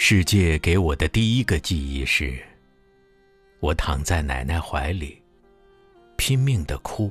世界给我的第一个记忆是，我躺在奶奶怀里，拼命的哭，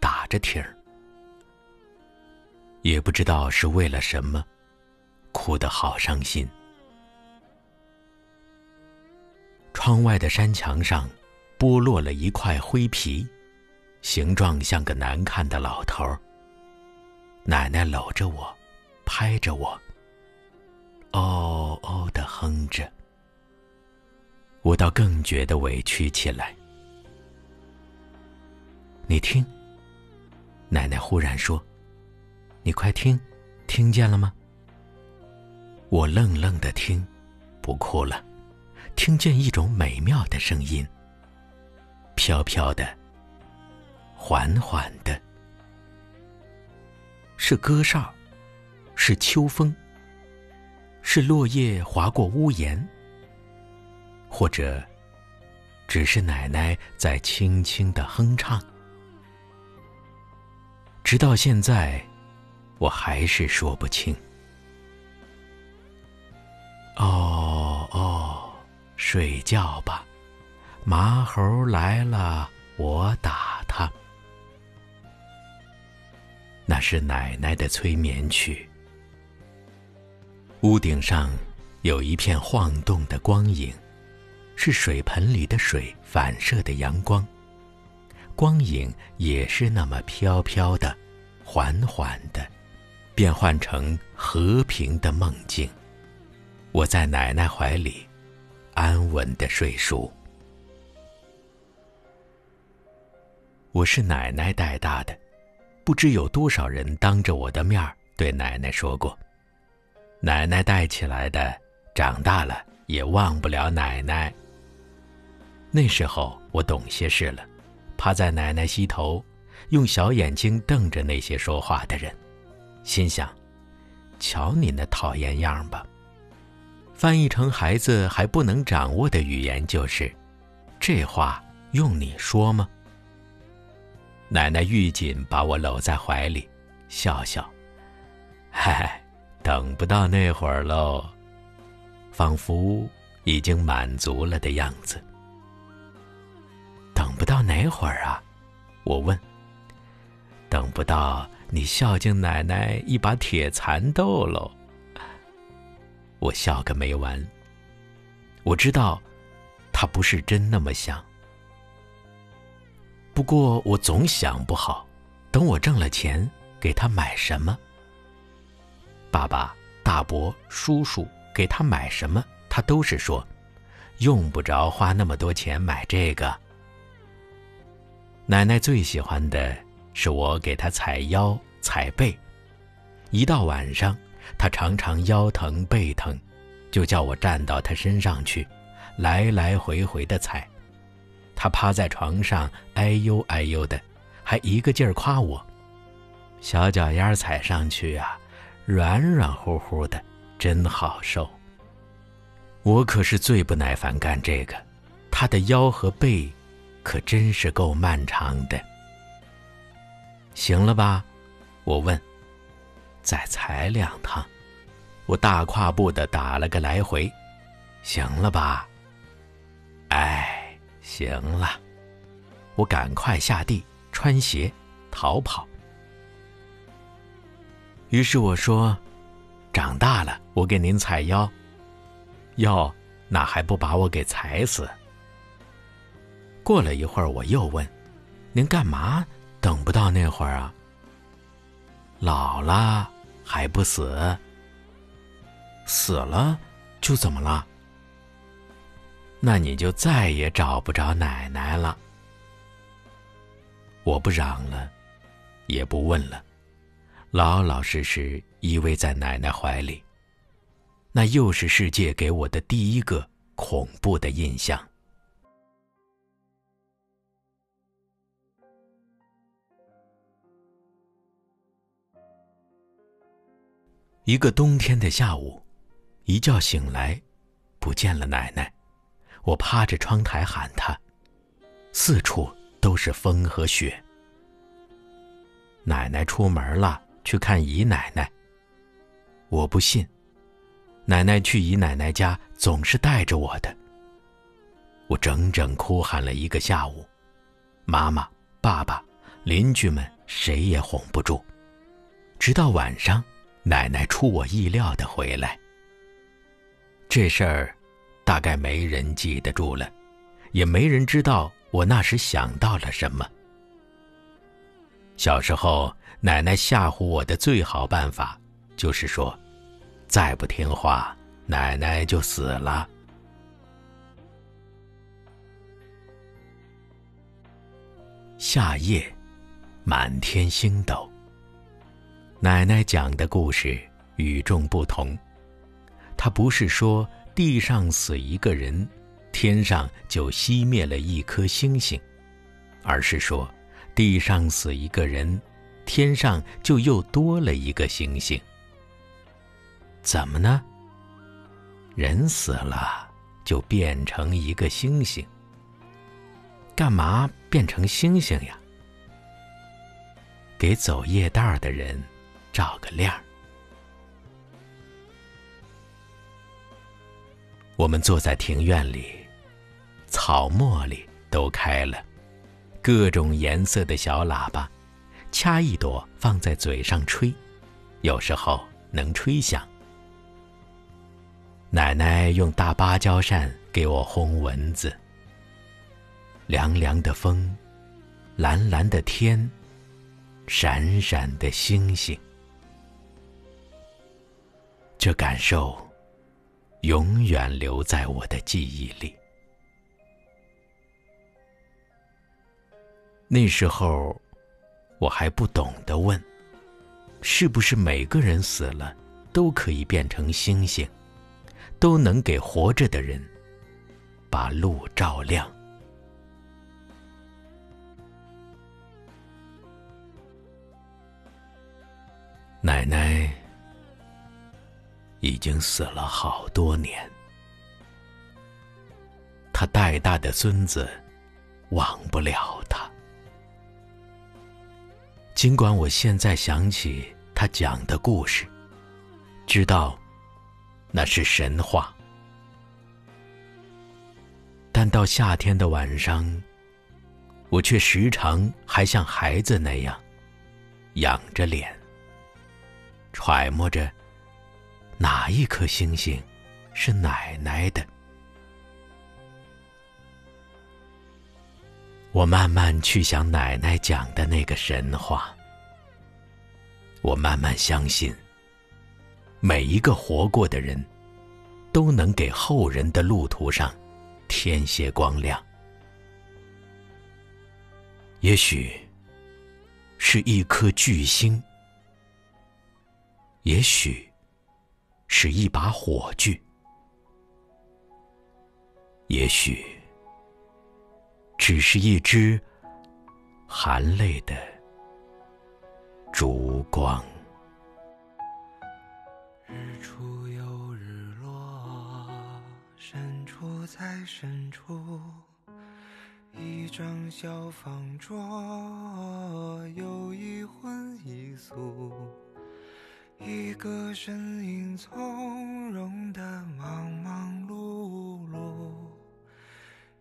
打着挺儿，也不知道是为了什么，哭得好伤心。窗外的山墙上，剥落了一块灰皮，形状像个难看的老头儿。奶奶搂着我，拍着我。哦哦的哼着，我倒更觉得委屈起来。你听，奶奶忽然说：“你快听，听见了吗？”我愣愣的听，不哭了。听见一种美妙的声音，飘飘的，缓缓的，是歌哨，是秋风。是落叶划过屋檐，或者只是奶奶在轻轻的哼唱。直到现在，我还是说不清。哦哦，睡觉吧，麻猴来了，我打他。那是奶奶的催眠曲。屋顶上有一片晃动的光影，是水盆里的水反射的阳光。光影也是那么飘飘的、缓缓的，变换成和平的梦境。我在奶奶怀里，安稳的睡熟。我是奶奶带大的，不知有多少人当着我的面对奶奶说过。奶奶带起来的，长大了也忘不了奶奶。那时候我懂些事了，趴在奶奶膝头，用小眼睛瞪着那些说话的人，心想：瞧你那讨厌样吧。翻译成孩子还不能掌握的语言就是：这话用你说吗？奶奶愈紧把我搂在怀里，笑笑，嗨。等不到那会儿喽，仿佛已经满足了的样子。等不到哪会儿啊？我问。等不到你孝敬奶奶一把铁蚕豆喽。我笑个没完。我知道，他不是真那么想。不过我总想不好，等我挣了钱，给他买什么。爸爸、大伯、叔叔给他买什么，他都是说，用不着花那么多钱买这个。奶奶最喜欢的是我给她踩腰、踩背，一到晚上，她常常腰疼背疼，就叫我站到她身上去，来来回回的踩。她趴在床上，哎呦哎呦的，还一个劲儿夸我，小脚丫踩上去啊。软软乎乎的，真好受。我可是最不耐烦干这个，他的腰和背，可真是够漫长的。行了吧？我问。再踩两趟。我大跨步的打了个来回。行了吧？哎，行了。我赶快下地穿鞋逃跑。于是我说：“长大了，我给您踩腰。”哟，那还不把我给踩死？过了一会儿，我又问：“您干嘛等不到那会儿啊？”老了还不死？死了就怎么了？那你就再也找不着奶奶了。我不嚷了，也不问了。老老实实依偎在奶奶怀里，那又是世界给我的第一个恐怖的印象。一个冬天的下午，一觉醒来，不见了奶奶。我趴着窗台喊她，四处都是风和雪。奶奶出门了，去看姨奶奶。我不信，奶奶去姨奶奶家总是带着我的。我整整哭喊了一个下午，妈妈、爸爸、邻居们谁也哄不住，直到晚上。奶奶出我意料的回来，这事儿大概没人记得住了，也没人知道我那时想到了什么。小时候，奶奶吓唬我的最好办法，就是说，再不听话，奶奶就死了。夏夜，满天星斗。奶奶讲的故事与众不同，她不是说地上死一个人，天上就熄灭了一颗星星，而是说地上死一个人，天上就又多了一个星星。怎么呢？人死了就变成一个星星，干嘛变成星星呀？给走夜道的人。照个亮我们坐在庭院里，草茉莉都开了，各种颜色的小喇叭，掐一朵放在嘴上吹，有时候能吹响。奶奶用大芭蕉扇给我轰蚊子。凉凉的风，蓝蓝的天，闪闪的星星。这感受，永远留在我的记忆里。那时候，我还不懂得问：是不是每个人死了都可以变成星星，都能给活着的人把路照亮？奶奶。已经死了好多年，他带大的孙子忘不了他。尽管我现在想起他讲的故事，知道那是神话，但到夏天的晚上，我却时常还像孩子那样仰着脸，揣摩着。哪一颗星星是奶奶的？我慢慢去想奶奶讲的那个神话。我慢慢相信，每一个活过的人，都能给后人的路途上添些光亮。也许是一颗巨星，也许。是一把火炬，也许只是一支含泪的烛光。日出又日落，深处在深处，一张小方桌，有一荤一素。一个身影从容的忙忙碌碌，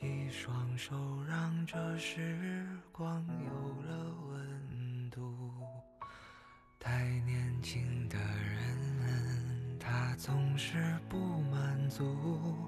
一双手让这时光有了温度。太年轻的人，他总是不满足。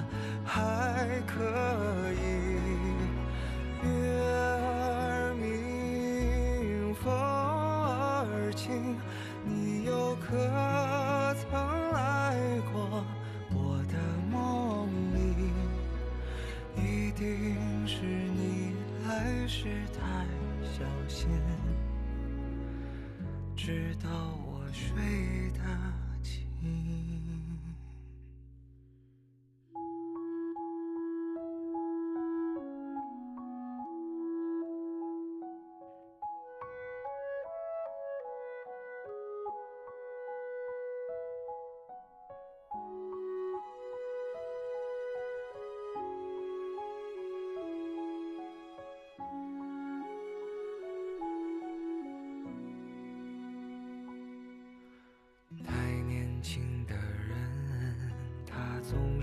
睡得轻。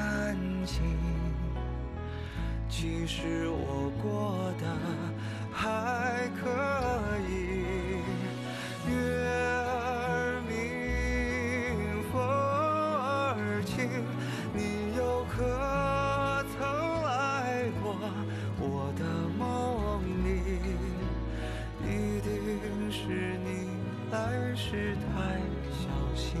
别担心，其实我过得还可以。月儿明，风儿轻，你又可曾来过我的梦里？一定是你来时太小心，